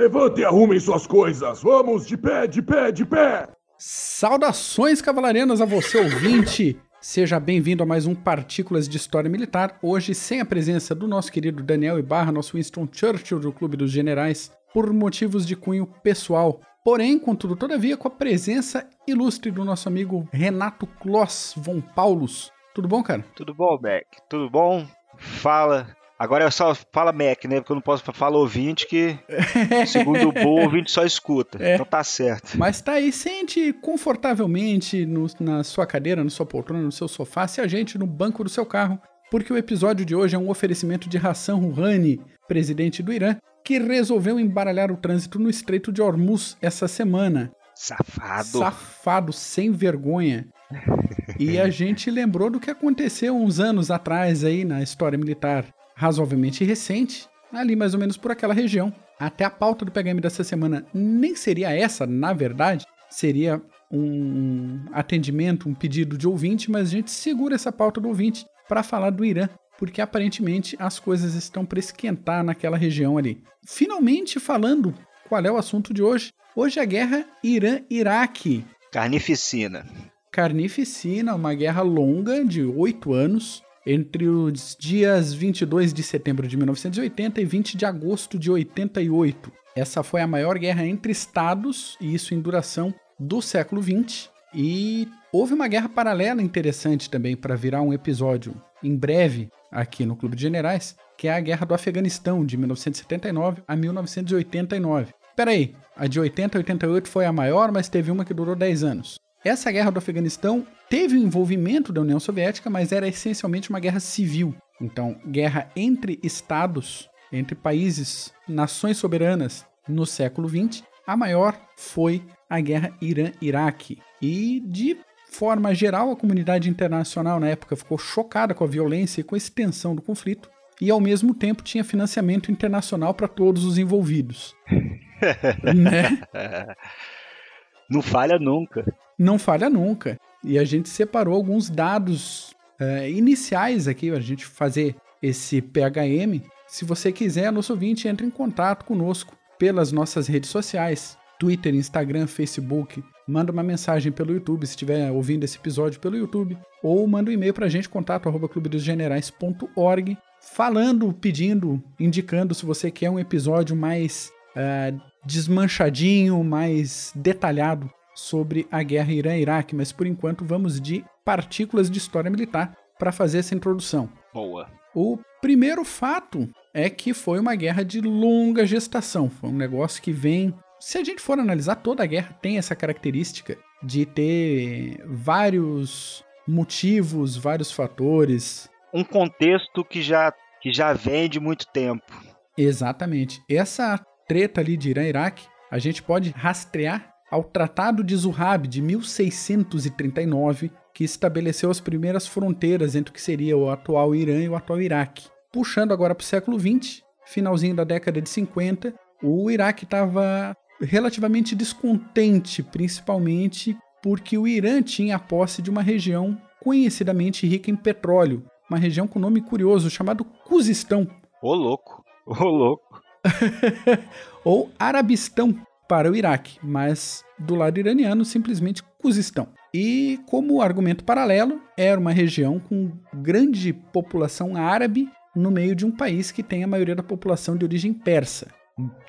Levante e arrumem suas coisas. Vamos, de pé, de pé, de pé. Saudações cavalarianas a você, ouvinte. Seja bem-vindo a mais um Partículas de História Militar. Hoje, sem a presença do nosso querido Daniel Ibarra, nosso Winston Churchill do Clube dos Generais, por motivos de cunho pessoal. Porém, contudo, todavia, com a presença ilustre do nosso amigo Renato Kloss von Paulus. Tudo bom, cara? Tudo bom, Mac? Tudo bom? Fala. Agora eu só fala Mac, né? Porque eu não posso falar ouvinte, que segundo o Bo, o ouvinte só escuta. É. Então tá certo. Mas tá aí, sente confortavelmente no, na sua cadeira, na sua poltrona, no seu sofá, se a gente no banco do seu carro, porque o episódio de hoje é um oferecimento de Hassan Rouhani, presidente do Irã, que resolveu embaralhar o trânsito no Estreito de Hormuz essa semana. Safado. Safado, sem vergonha. e a gente lembrou do que aconteceu uns anos atrás aí na história militar razoavelmente recente, ali mais ou menos por aquela região. Até a pauta do PHM dessa semana nem seria essa, na verdade, seria um atendimento, um pedido de ouvinte, mas a gente segura essa pauta do ouvinte para falar do Irã, porque aparentemente as coisas estão para esquentar naquela região ali. Finalmente falando qual é o assunto de hoje. Hoje é a guerra Irã-Iraque. Carnificina. Carnificina, uma guerra longa de oito anos, entre os dias 22 de setembro de 1980 e 20 de agosto de 88. Essa foi a maior guerra entre estados, e isso em duração do século 20. E houve uma guerra paralela interessante também para virar um episódio em breve aqui no Clube de Generais, que é a Guerra do Afeganistão de 1979 a 1989. Peraí, a de 80 a 88 foi a maior, mas teve uma que durou 10 anos. Essa guerra do Afeganistão teve o envolvimento da União Soviética, mas era essencialmente uma guerra civil. Então, guerra entre estados, entre países, nações soberanas no século XX. A maior foi a guerra Irã-Iraque. E, de forma geral, a comunidade internacional na época ficou chocada com a violência e com a extensão do conflito. E, ao mesmo tempo, tinha financiamento internacional para todos os envolvidos. né? Não falha nunca não falha nunca. E a gente separou alguns dados uh, iniciais aqui, a gente fazer esse PHM. Se você quiser, nosso ouvinte, entre em contato conosco pelas nossas redes sociais, Twitter, Instagram, Facebook. Manda uma mensagem pelo YouTube, se estiver ouvindo esse episódio pelo YouTube, ou manda um e-mail para a gente, contato arroba falando, pedindo, indicando se você quer um episódio mais uh, desmanchadinho, mais detalhado sobre a guerra Irã-Iraque, mas por enquanto vamos de partículas de história militar para fazer essa introdução. Boa. O primeiro fato é que foi uma guerra de longa gestação. Foi um negócio que vem. Se a gente for analisar, toda a guerra tem essa característica de ter vários motivos, vários fatores. Um contexto que já, que já vem de muito tempo. Exatamente. Essa treta ali de Irã-Iraque, a gente pode rastrear ao Tratado de Zuhab de 1639, que estabeleceu as primeiras fronteiras entre o que seria o atual Irã e o atual Iraque. Puxando agora para o século XX, finalzinho da década de 50, o Iraque estava relativamente descontente, principalmente porque o Irã tinha a posse de uma região conhecidamente rica em petróleo, uma região com nome curioso chamado Cuzistão. Ô louco, ô louco. Ou Arabistão, para o Iraque, mas do lado iraniano simplesmente Cuzistão. E como argumento paralelo, era uma região com grande população árabe no meio de um país que tem a maioria da população de origem persa.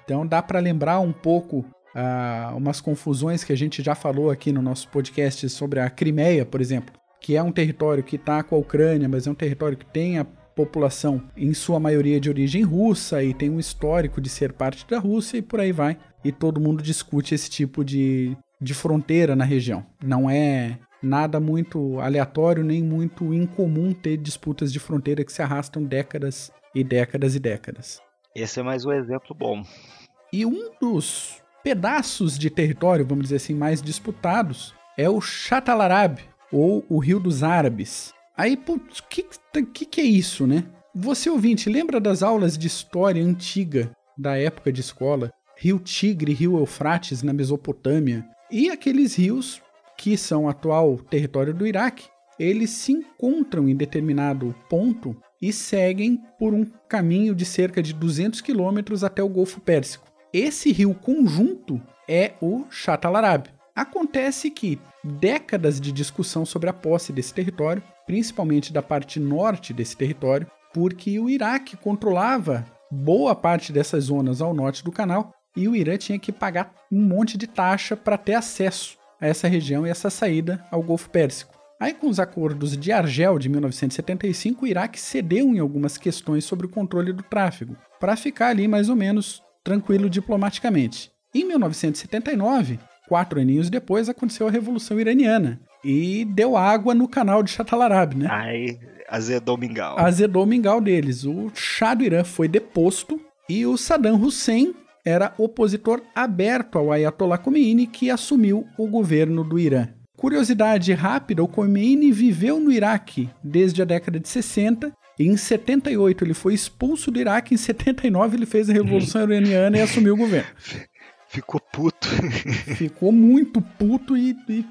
Então dá para lembrar um pouco uh, umas confusões que a gente já falou aqui no nosso podcast sobre a Crimeia, por exemplo, que é um território que está com a Ucrânia, mas é um território que tem a população em sua maioria de origem russa e tem um histórico de ser parte da Rússia e por aí vai. E todo mundo discute esse tipo de, de fronteira na região. Não é nada muito aleatório nem muito incomum ter disputas de fronteira que se arrastam décadas e décadas e décadas. Esse é mais um exemplo bom. E um dos pedaços de território, vamos dizer assim, mais disputados é o Chatalarab, ou o Rio dos Árabes, Aí, putz, o que, que, que é isso, né? Você ouvinte, lembra das aulas de história antiga da época de escola? Rio Tigre, Rio Eufrates na Mesopotâmia e aqueles rios que são atual território do Iraque, eles se encontram em determinado ponto e seguem por um caminho de cerca de 200 quilômetros até o Golfo Pérsico. Esse rio conjunto é o Chatalarab. Acontece que décadas de discussão sobre a posse desse território, principalmente da parte norte desse território, porque o Iraque controlava boa parte dessas zonas ao norte do canal e o Irã tinha que pagar um monte de taxa para ter acesso a essa região e essa saída ao Golfo Pérsico. Aí, com os acordos de Argel de 1975, o Iraque cedeu em algumas questões sobre o controle do tráfego, para ficar ali mais ou menos tranquilo diplomaticamente. Em 1979, quatro aninhos depois, aconteceu a Revolução Iraniana e deu água no canal de Chatalarab, né? Aí azedou o mingau. Azedou o mingau deles. O Shah do Irã foi deposto e o Saddam Hussein era opositor aberto ao Ayatollah Khomeini, que assumiu o governo do Irã. Curiosidade rápida: o Khomeini viveu no Iraque desde a década de 60. Em 78 ele foi expulso do Iraque, em 79 ele fez a Revolução Iraniana e assumiu o governo. Ficou puto. Ficou muito puto e, e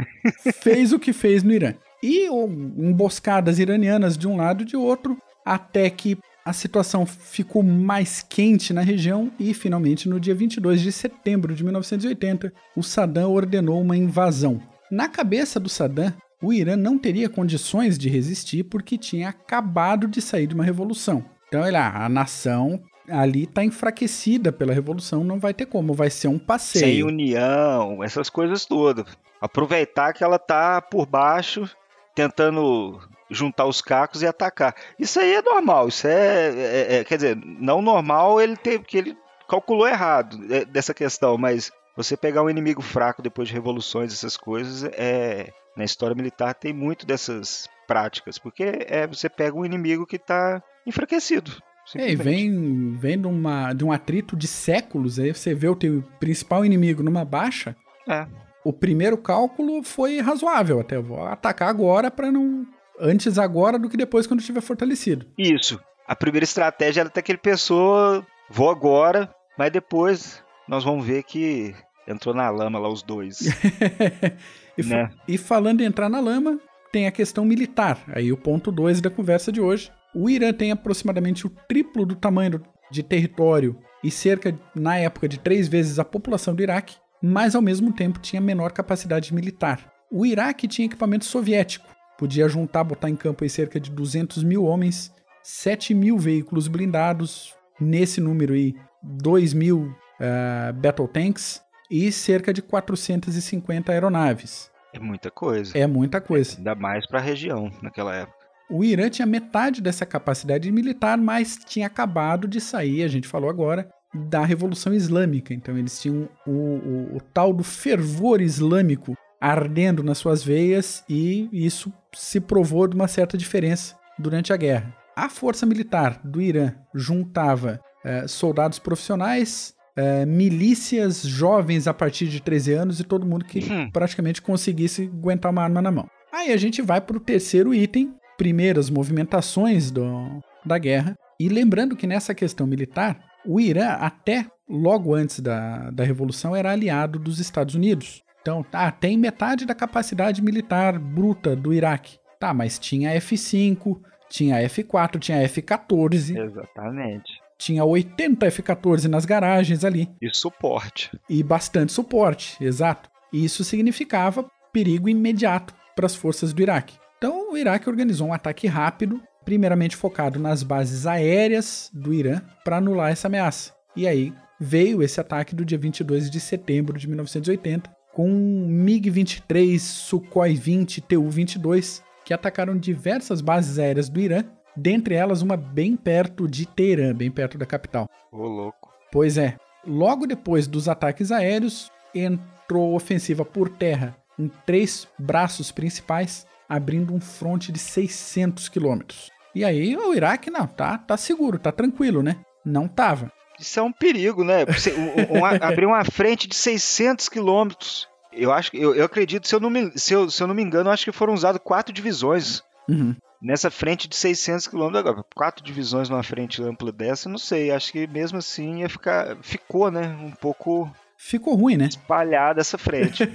fez o que fez no Irã. E emboscadas iranianas de um lado e de outro, até que a situação ficou mais quente na região e, finalmente, no dia 22 de setembro de 1980, o Saddam ordenou uma invasão. Na cabeça do Saddam, o Irã não teria condições de resistir porque tinha acabado de sair de uma revolução. Então, olha, a nação ali está enfraquecida pela revolução, não vai ter como, vai ser um passeio. Sem união, essas coisas todas. Aproveitar que ela tá por baixo, tentando juntar os cacos e atacar. Isso aí é normal, isso é, é, é quer dizer, não normal ele ter, porque ele calculou errado é, dessa questão, mas você pegar um inimigo fraco depois de revoluções, essas coisas, é na história militar tem muito dessas práticas, porque é você pega um inimigo que está enfraquecido. É, e vem, vem de, uma, de um atrito de séculos, aí você vê o teu principal inimigo numa baixa. É. O primeiro cálculo foi razoável, até vou atacar agora para não antes agora do que depois quando estiver fortalecido. Isso. A primeira estratégia era até que ele pensou, vou agora, mas depois nós vamos ver que entrou na lama lá os dois. e, né? e falando em entrar na lama, tem a questão militar. Aí o ponto 2 da conversa de hoje. O Irã tem aproximadamente o triplo do tamanho de território e cerca, na época, de três vezes a população do Iraque, mas ao mesmo tempo tinha menor capacidade militar. O Iraque tinha equipamento soviético, podia juntar, botar em campo aí cerca de 200 mil homens, 7 mil veículos blindados, nesse número aí, 2 mil uh, battle tanks e cerca de 450 aeronaves. É muita coisa. É muita coisa. Ainda mais para a região naquela época. O Irã tinha metade dessa capacidade militar, mas tinha acabado de sair, a gente falou agora, da Revolução Islâmica. Então eles tinham o, o, o tal do fervor islâmico ardendo nas suas veias e isso se provou de uma certa diferença durante a guerra. A força militar do Irã juntava eh, soldados profissionais, é, milícias jovens a partir de 13 anos e todo mundo que hum. praticamente conseguisse aguentar uma arma na mão. Aí a gente vai para o terceiro item, primeiras movimentações do, da guerra. E lembrando que nessa questão militar, o Irã, até logo antes da, da Revolução, era aliado dos Estados Unidos. Então, tá, tem metade da capacidade militar bruta do Iraque. Tá, mas tinha F5, tinha F4, tinha F14. Exatamente tinha 80 F-14 nas garagens ali. E suporte. E bastante suporte, exato. E isso significava perigo imediato para as forças do Iraque. Então o Iraque organizou um ataque rápido, primeiramente focado nas bases aéreas do Irã, para anular essa ameaça. E aí veio esse ataque do dia 22 de setembro de 1980, com MiG-23, Sukhoi 20, Tu-22, que atacaram diversas bases aéreas do Irã dentre elas uma bem perto de Teherã, bem perto da capital. Ô, louco. Pois é. Logo depois dos ataques aéreos, entrou ofensiva por terra em três braços principais, abrindo um fronte de 600 quilômetros. E aí o Iraque, não, tá, tá seguro, tá tranquilo, né? Não tava. Isso é um perigo, né? Um, um, abrir uma frente de 600 quilômetros. Eu acho, eu, eu acredito, se eu, não me, se, eu, se eu não me engano, acho que foram usadas quatro divisões. Uhum nessa frente de 600 km agora. Quatro divisões numa frente ampla dessa, não sei. Acho que mesmo assim ia ficar. Ficou, né? Um pouco. Ficou ruim, né? Espalhada essa frente.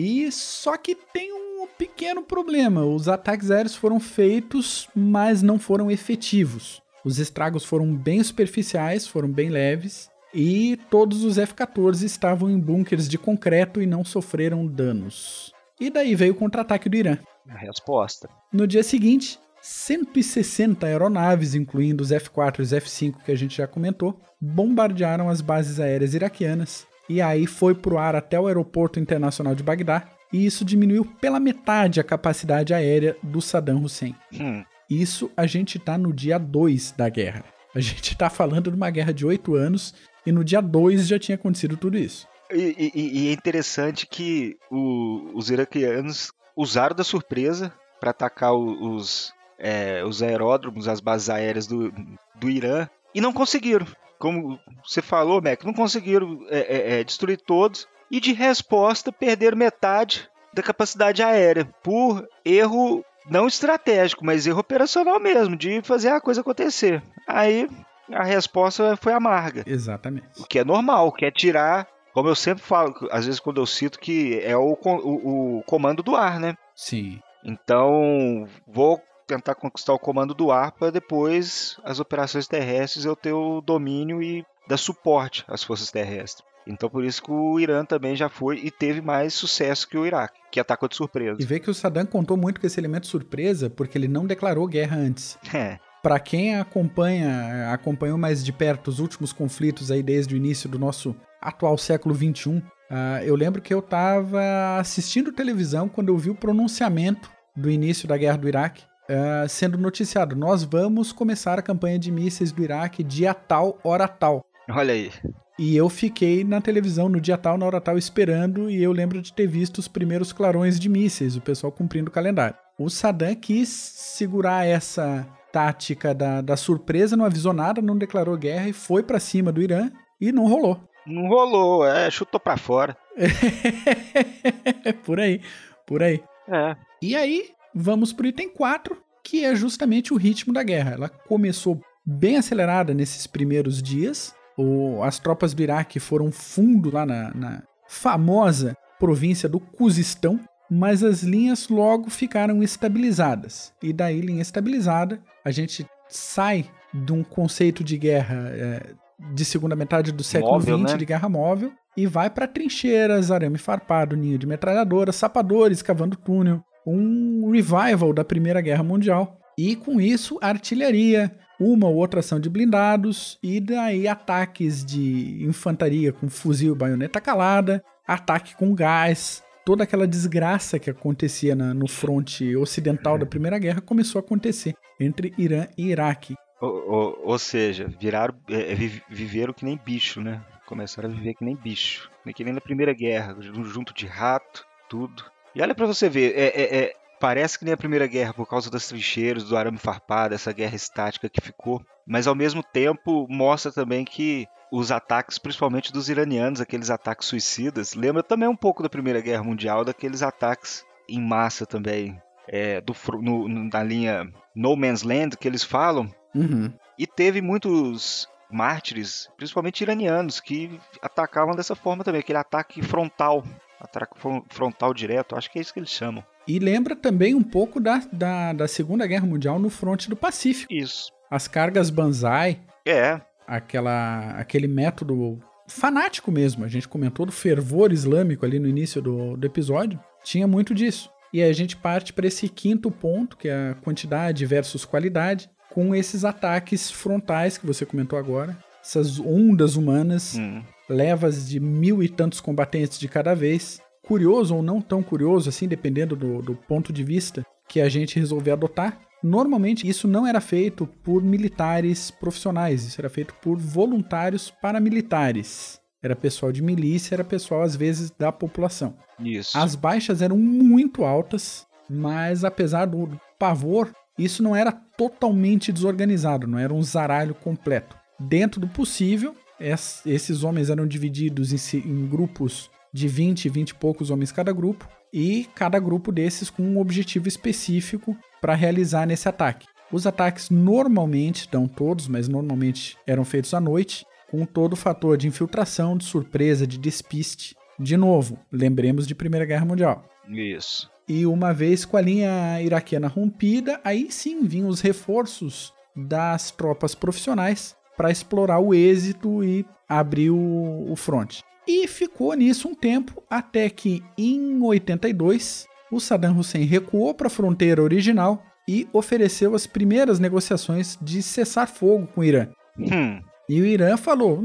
E só que tem um pequeno problema. Os ataques aéreos foram feitos, mas não foram efetivos. Os estragos foram bem superficiais, foram bem leves. e todos os F-14 estavam em bunkers de concreto e não sofreram danos. E daí veio o contra-ataque do Irã. A resposta. No dia seguinte, 160 aeronaves, incluindo os F-4 e os F-5 que a gente já comentou, bombardearam as bases aéreas iraquianas e aí foi para o ar até o aeroporto internacional de Bagdá, e isso diminuiu pela metade a capacidade aérea do Saddam Hussein. Hum. Isso a gente está no dia 2 da guerra. A gente está falando de uma guerra de oito anos e no dia 2 já tinha acontecido tudo isso. E, e, e é interessante que o, os iraquianos usaram da surpresa para atacar os, é, os aeródromos, as bases aéreas do, do Irã, e não conseguiram. Como você falou, Mac, não conseguiram é, é, é, destruir todos, e de resposta perderam metade da capacidade aérea por erro não estratégico, mas erro operacional mesmo, de fazer a coisa acontecer. Aí a resposta foi amarga. Exatamente. O que é normal, que é tirar, como eu sempre falo, às vezes quando eu cito que é o, o, o comando do ar, né? Sim. Então, vou tentar conquistar o comando do ar para depois as operações terrestres eu ter o domínio e dar suporte às forças terrestres. Então por isso que o Irã também já foi e teve mais sucesso que o Iraque, que atacou de surpresa. E vê que o Saddam contou muito com esse elemento surpresa porque ele não declarou guerra antes. É. Para quem acompanha, acompanhou mais de perto os últimos conflitos aí desde o início do nosso atual século 21, uh, ah, eu lembro que eu estava assistindo televisão quando eu vi o pronunciamento do início da guerra do Iraque uh, sendo noticiado: nós vamos começar a campanha de mísseis do Iraque dia tal, hora tal. Olha aí. E eu fiquei na televisão no dia tal, na hora tal, esperando, e eu lembro de ter visto os primeiros clarões de mísseis, o pessoal cumprindo o calendário. O Saddam quis segurar essa tática da, da surpresa, não avisou nada, não declarou guerra e foi para cima do Irã e não rolou. Não rolou, é, chutou para fora. por aí, por aí. É. E aí, vamos pro item 4, que é justamente o ritmo da guerra. Ela começou bem acelerada nesses primeiros dias, o, as tropas do Iraque foram fundo lá na, na famosa província do Cuzistão, mas as linhas logo ficaram estabilizadas. E daí, linha estabilizada, a gente sai de um conceito de guerra é, de segunda metade do século XX, né? de guerra móvel, e vai para trincheiras, arame farpado, ninho de metralhadora, sapadores cavando túnel, um revival da Primeira Guerra Mundial. E com isso, artilharia, uma ou outra ação de blindados e daí ataques de infantaria com fuzil e baioneta calada, ataque com gás, toda aquela desgraça que acontecia na, no fronte ocidental da Primeira Guerra começou a acontecer entre Irã e Iraque. Ou, ou, ou seja, viraram, é, é viveram que nem bicho, né? Começaram a viver que nem bicho. Que nem na Primeira Guerra, junto de rato, tudo. E olha para você ver, é, é, é, Parece que nem a Primeira Guerra por causa das trincheiras, do arame farpado, essa guerra estática que ficou, mas ao mesmo tempo mostra também que os ataques, principalmente dos iranianos, aqueles ataques suicidas, lembra também um pouco da Primeira Guerra Mundial, daqueles ataques em massa também, é, do, no, na linha No Man's Land que eles falam. Uhum. E teve muitos mártires, principalmente iranianos, que atacavam dessa forma também, aquele ataque frontal, ataque frontal direto, acho que é isso que eles chamam. E lembra também um pouco da, da, da Segunda Guerra Mundial no fronte do Pacífico. Isso. As cargas Banzai. É. Aquela, aquele método fanático mesmo. A gente comentou do fervor islâmico ali no início do, do episódio. Tinha muito disso. E aí a gente parte para esse quinto ponto, que é a quantidade versus qualidade, com esses ataques frontais que você comentou agora. Essas ondas humanas, hum. Levas de mil e tantos combatentes de cada vez, curioso ou não tão curioso, assim, dependendo do, do ponto de vista que a gente resolver adotar, Normalmente isso não era feito por militares profissionais, isso era feito por voluntários paramilitares. Era pessoal de milícia, era pessoal às vezes da população. Isso. As baixas eram muito altas, mas apesar do pavor, isso não era totalmente desorganizado, não era um zaralho completo. Dentro do possível, esses homens eram divididos em grupos de 20, 20 e poucos homens cada grupo, e cada grupo desses com um objetivo específico para realizar nesse ataque. Os ataques normalmente, não todos, mas normalmente eram feitos à noite, com todo o fator de infiltração, de surpresa, de despiste. De novo, lembremos de Primeira Guerra Mundial. Isso. E uma vez com a linha iraquiana rompida, aí sim vinham os reforços das tropas profissionais para explorar o êxito e abrir o, o front. E ficou nisso um tempo, até que em 82 o Saddam Hussein recuou para a fronteira original e ofereceu as primeiras negociações de cessar fogo com o Irã. Hum. E o Irã falou: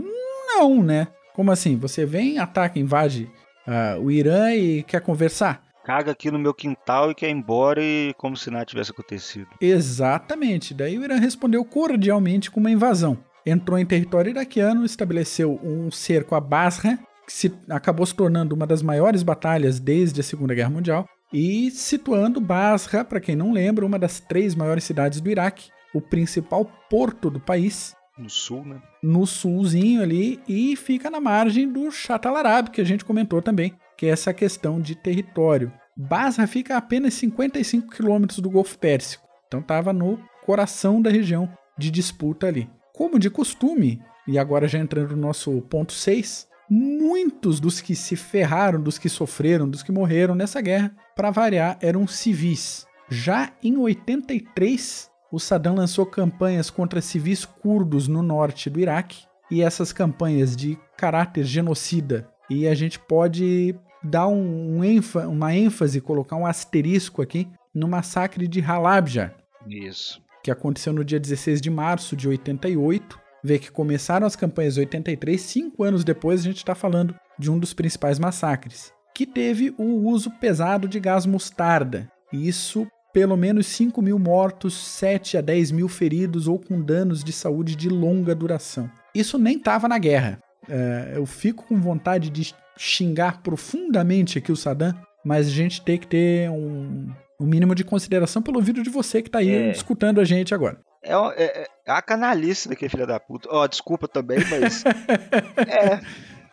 não, né? Como assim? Você vem, ataca, invade uh, o Irã e quer conversar? Caga aqui no meu quintal e quer ir embora e como se nada tivesse acontecido. Exatamente. Daí o Irã respondeu cordialmente com uma invasão. Entrou em território iraquiano, estabeleceu um cerco a Basra, que se, acabou se tornando uma das maiores batalhas desde a Segunda Guerra Mundial, e situando Basra, para quem não lembra, uma das três maiores cidades do Iraque, o principal porto do país. No sul, né? No sulzinho ali, e fica na margem do Shatt al-Arab, que a gente comentou também, que é essa questão de território. Basra fica a apenas 55 quilômetros do Golfo Pérsico, então estava no coração da região de disputa ali. Como de costume, e agora já entrando no nosso ponto 6, muitos dos que se ferraram, dos que sofreram, dos que morreram nessa guerra, para variar, eram civis. Já em 83, o Saddam lançou campanhas contra civis curdos no norte do Iraque, e essas campanhas de caráter genocida. E a gente pode dar um, um uma ênfase, colocar um asterisco aqui no massacre de Halabja. Isso. Que aconteceu no dia 16 de março de 88 vê que começaram as campanhas em 83, cinco anos depois a gente está falando de um dos principais massacres, que teve o uso pesado de gás mostarda. Isso, pelo menos 5 mil mortos, 7 a 10 mil feridos ou com danos de saúde de longa duração. Isso nem estava na guerra. É, eu fico com vontade de xingar profundamente aqui o Saddam, mas a gente tem que ter um, um mínimo de consideração pelo vídeo de você que está aí é. escutando a gente agora. É, é, é, a canalice daquele filho da puta. Ó, oh, desculpa também, mas. é.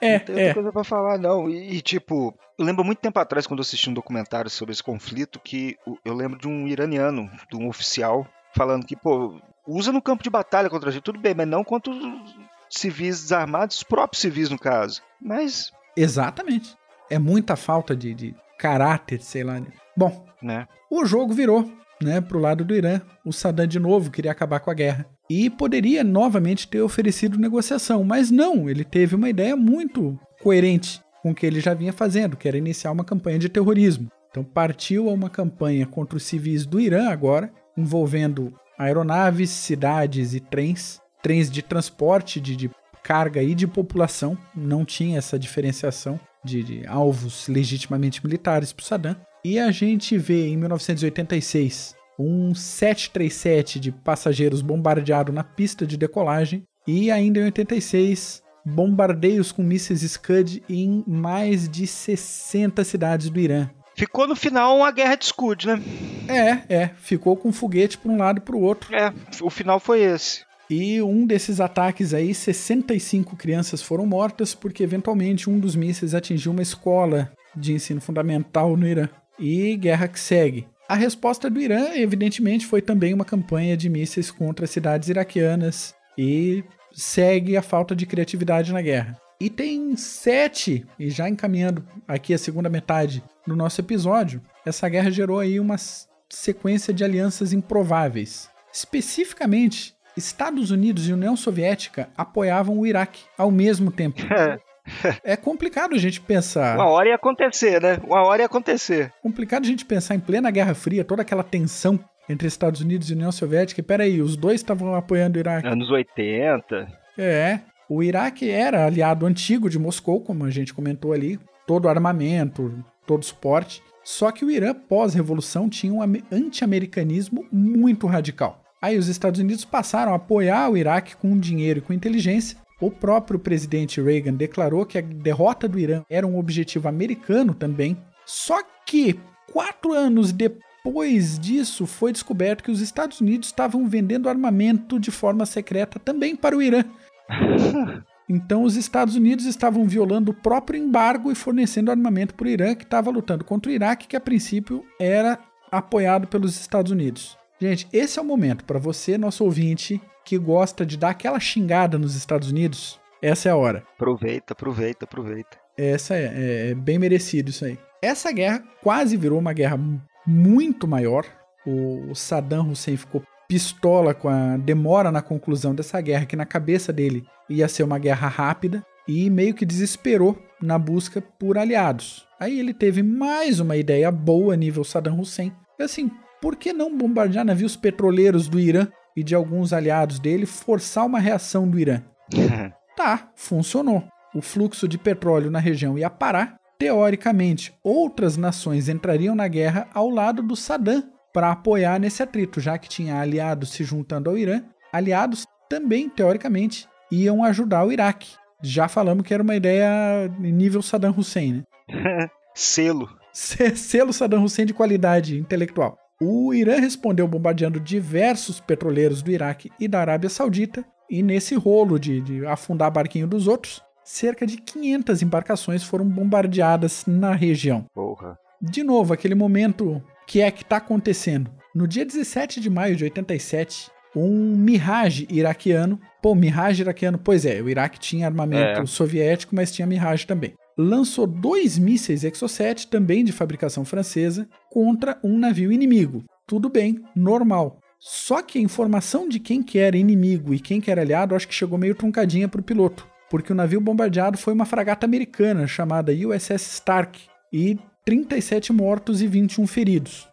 É, não tem outra é. coisa pra falar, não. E, e, tipo, eu lembro muito tempo atrás, quando eu assisti um documentário sobre esse conflito, que eu lembro de um iraniano, de um oficial, falando que, pô, usa no campo de batalha contra a gente, tudo bem, mas não contra os civis desarmados, os próprios civis, no caso. Mas. Exatamente. É muita falta de, de caráter, sei lá. Bom, né? o jogo virou né, para o lado do Irã. O Saddam de novo queria acabar com a guerra e poderia novamente ter oferecido negociação, mas não, ele teve uma ideia muito coerente com o que ele já vinha fazendo, que era iniciar uma campanha de terrorismo. Então partiu a uma campanha contra os civis do Irã agora, envolvendo aeronaves, cidades e trens, trens de transporte de, de carga e de população, não tinha essa diferenciação de, de alvos legitimamente militares para o Saddam. E a gente vê em 1986 um 737 de passageiros bombardeado na pista de decolagem e ainda em 86 bombardeios com mísseis Scud em mais de 60 cidades do Irã. Ficou no final uma guerra de escudo, né? É, é. Ficou com foguete para um lado e para o outro. É, o final foi esse. E um desses ataques aí, 65 crianças foram mortas porque eventualmente um dos mísseis atingiu uma escola de ensino fundamental no Irã e guerra que segue. A resposta do Irã, evidentemente, foi também uma campanha de mísseis contra cidades iraquianas e segue a falta de criatividade na guerra. E tem sete, e já encaminhando aqui a segunda metade do nosso episódio, essa guerra gerou aí uma sequência de alianças improváveis. Especificamente, Estados Unidos e União Soviética apoiavam o Iraque ao mesmo tempo. É complicado a gente pensar. Uma hora ia acontecer, né? Uma hora ia acontecer. Complicado a gente pensar em plena Guerra Fria, toda aquela tensão entre Estados Unidos e União Soviética. E peraí, os dois estavam apoiando o Iraque. Anos 80. É. O Iraque era aliado antigo de Moscou, como a gente comentou ali. Todo armamento, todo suporte. Só que o Irã, pós-revolução, tinha um anti-americanismo muito radical. Aí os Estados Unidos passaram a apoiar o Iraque com dinheiro e com inteligência, o próprio presidente Reagan declarou que a derrota do Irã era um objetivo americano também. Só que, quatro anos depois disso, foi descoberto que os Estados Unidos estavam vendendo armamento de forma secreta também para o Irã. Então, os Estados Unidos estavam violando o próprio embargo e fornecendo armamento para o Irã, que estava lutando contra o Iraque, que a princípio era apoiado pelos Estados Unidos. Gente, esse é o momento para você, nosso ouvinte, que gosta de dar aquela xingada nos Estados Unidos, essa é a hora. Aproveita, aproveita, aproveita. Essa é, é, é bem merecido isso aí. Essa guerra quase virou uma guerra muito maior. O Saddam Hussein ficou pistola com a demora na conclusão dessa guerra, que na cabeça dele ia ser uma guerra rápida, e meio que desesperou na busca por aliados. Aí ele teve mais uma ideia boa nível Saddam Hussein. Assim, por que não bombardear navios petroleiros do Irã e de alguns aliados dele forçar uma reação do Irã? tá, funcionou. O fluxo de petróleo na região ia parar. Teoricamente, outras nações entrariam na guerra ao lado do Saddam para apoiar nesse atrito, já que tinha aliados se juntando ao Irã. Aliados também, teoricamente, iam ajudar o Iraque. Já falamos que era uma ideia nível Saddam Hussein, né? Selo. Selo Saddam Hussein de qualidade intelectual. O Irã respondeu bombardeando diversos petroleiros do Iraque e da Arábia Saudita, e nesse rolo de, de afundar barquinho dos outros, cerca de 500 embarcações foram bombardeadas na região. Porra. De novo, aquele momento que é que está acontecendo. No dia 17 de maio de 87, um Mirage iraquiano. Pô, Mirage iraquiano, pois é, o Iraque tinha armamento é. soviético, mas tinha Mirage também lançou dois mísseis Exocet, também de fabricação francesa, contra um navio inimigo. Tudo bem, normal. Só que a informação de quem que era inimigo e quem que era aliado, acho que chegou meio truncadinha para o piloto, porque o navio bombardeado foi uma fragata americana chamada USS Stark e 37 mortos e 21 feridos.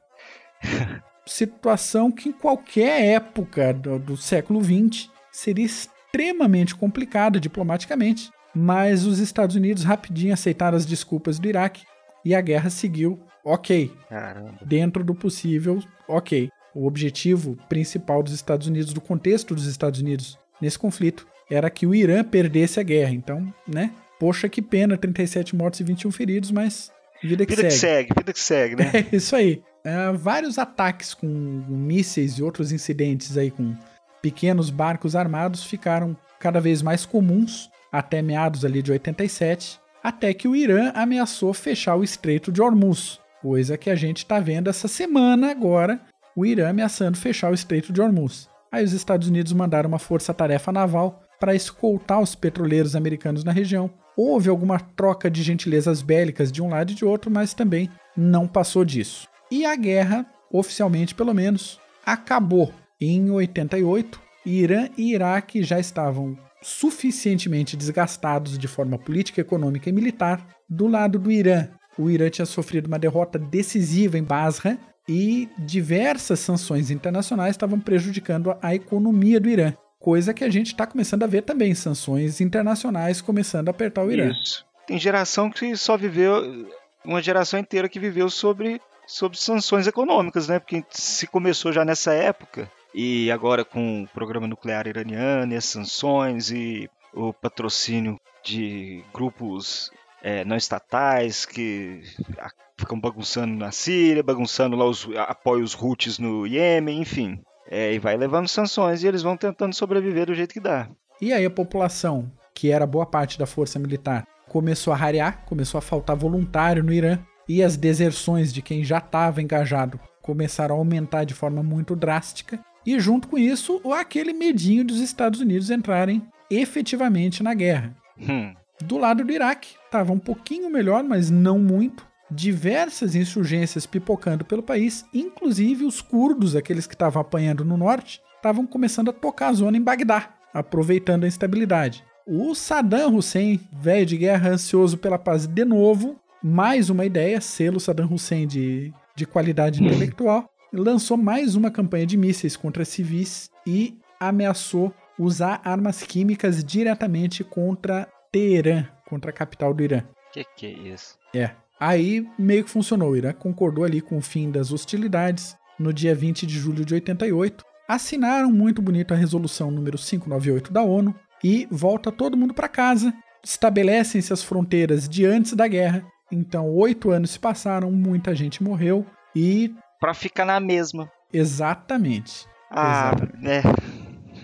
Situação que em qualquer época do, do século XX seria extremamente complicada diplomaticamente, mas os Estados Unidos rapidinho aceitaram as desculpas do Iraque e a guerra seguiu ok. Caramba. Dentro do possível, ok. O objetivo principal dos Estados Unidos, do contexto dos Estados Unidos nesse conflito, era que o Irã perdesse a guerra. Então, né? Poxa, que pena, 37 mortos e 21 feridos, mas vida que vida segue. Que segue vida que segue, né? É isso aí. É, vários ataques com mísseis e outros incidentes aí com pequenos barcos armados ficaram cada vez mais comuns até meados ali de 87, até que o Irã ameaçou fechar o Estreito de Hormuz, coisa que a gente está vendo essa semana agora, o Irã ameaçando fechar o Estreito de Hormuz. Aí os Estados Unidos mandaram uma força-tarefa naval para escoltar os petroleiros americanos na região. Houve alguma troca de gentilezas bélicas de um lado e de outro, mas também não passou disso. E a guerra, oficialmente pelo menos, acabou. Em 88, Irã e Iraque já estavam suficientemente desgastados de forma política, econômica e militar. Do lado do Irã, o Irã tinha sofrido uma derrota decisiva em Basra e diversas sanções internacionais estavam prejudicando a economia do Irã. Coisa que a gente está começando a ver também, sanções internacionais começando a apertar o Irã. Isso. Tem geração que só viveu, uma geração inteira que viveu sobre, sobre sanções econômicas, né? Porque se começou já nessa época, e agora com o programa nuclear iraniano e as sanções e o patrocínio de grupos é, não estatais que ficam bagunçando na Síria, bagunçando lá os apoios Houthis no Iêmen, enfim. É, e vai levando sanções e eles vão tentando sobreviver do jeito que dá. E aí a população, que era boa parte da força militar, começou a rarear, começou a faltar voluntário no Irã, e as deserções de quem já estava engajado começaram a aumentar de forma muito drástica, e junto com isso, aquele medinho dos Estados Unidos entrarem efetivamente na guerra. Hum. Do lado do Iraque, estava um pouquinho melhor, mas não muito. Diversas insurgências pipocando pelo país, inclusive os curdos, aqueles que estavam apanhando no norte, estavam começando a tocar a zona em Bagdá, aproveitando a instabilidade. O Saddam Hussein, velho de guerra, ansioso pela paz de novo, mais uma ideia, selo Saddam Hussein de, de qualidade intelectual, lançou mais uma campanha de mísseis contra civis e ameaçou usar armas químicas diretamente contra Contra a capital do Irã. Que que é isso? É. Aí meio que funcionou. O Irã concordou ali com o fim das hostilidades no dia 20 de julho de 88. Assinaram muito bonito a resolução número 598 da ONU e volta todo mundo para casa. Estabelecem-se as fronteiras de antes da guerra. Então, oito anos se passaram, muita gente morreu e para ficar na mesma. Exatamente. Ah, né?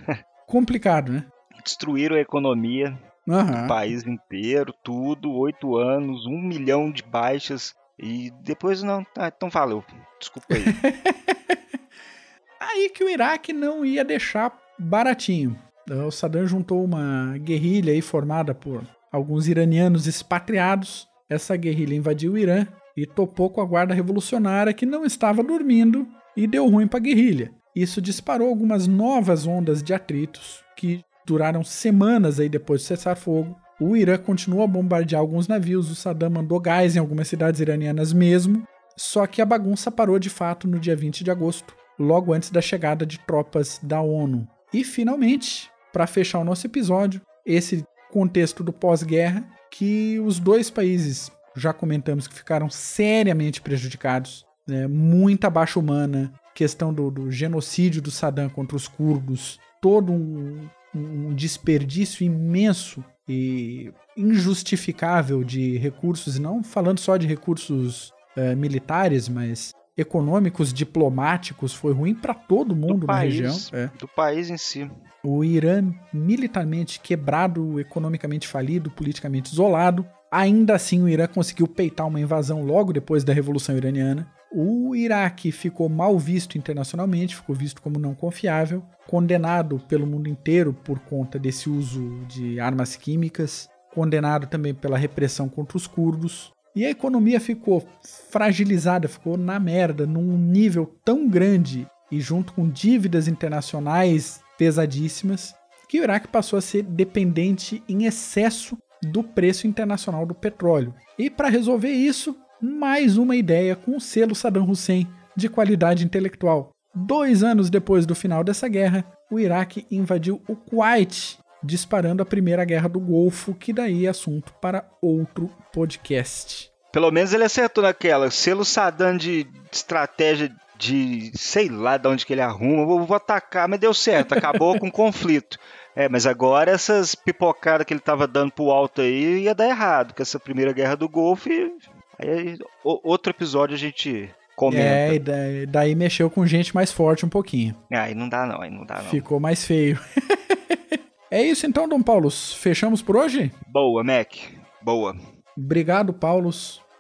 Complicado, né? Destruíram a economia uhum. do país inteiro, tudo, oito anos, um milhão de baixas e depois não. Ah, então valeu. Desculpa aí. aí que o Iraque não ia deixar baratinho. O Saddam juntou uma guerrilha aí formada por alguns iranianos expatriados. Essa guerrilha invadiu o Irã e topou com a guarda revolucionária que não estava dormindo e deu ruim para a guerrilha. Isso disparou algumas novas ondas de atritos que duraram semanas aí depois de cessar fogo. O Irã continuou a bombardear alguns navios, o Saddam mandou gás em algumas cidades iranianas mesmo, só que a bagunça parou de fato no dia 20 de agosto, logo antes da chegada de tropas da ONU. E finalmente, para fechar o nosso episódio, esse contexto do pós-guerra, que os dois países, já comentamos que ficaram seriamente prejudicados, né? muita baixa humana, questão do, do genocídio do Saddam contra os curdos, todo um, um desperdício imenso e injustificável de recursos, não falando só de recursos uh, militares, mas econômicos, diplomáticos, foi ruim para todo mundo do na país, região. É. Do país em si. O Irã militarmente quebrado, economicamente falido, politicamente isolado. Ainda assim, o Irã conseguiu peitar uma invasão logo depois da Revolução Iraniana. O Iraque ficou mal visto internacionalmente, ficou visto como não confiável, condenado pelo mundo inteiro por conta desse uso de armas químicas, condenado também pela repressão contra os curdos. E a economia ficou fragilizada, ficou na merda, num nível tão grande e junto com dívidas internacionais pesadíssimas, que o Iraque passou a ser dependente em excesso do preço internacional do petróleo. E para resolver isso, mais uma ideia com o selo Saddam Hussein de qualidade intelectual. Dois anos depois do final dessa guerra, o Iraque invadiu o Kuwait, disparando a Primeira Guerra do Golfo, que daí é assunto para outro podcast. Pelo menos ele acertou naquela. Selo Saddam de estratégia de sei lá de onde que ele arruma, vou, vou atacar, mas deu certo, acabou com conflito. É, mas agora essas pipocadas que ele tava dando pro alto aí ia dar errado, com essa primeira guerra do Golfo. Aí, outro episódio a gente comenta. É, e daí, daí, mexeu com gente mais forte um pouquinho. É, aí não dá não, aí não dá não. Ficou mais feio. é isso então, Dom Paulo. Fechamos por hoje? Boa, Mac. Boa. Obrigado, Paulo.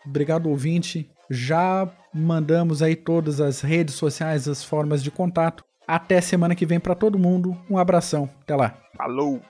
Obrigado, ouvinte. Já mandamos aí todas as redes sociais, as formas de contato. Até semana que vem para todo mundo. Um abração. Até lá. Falou.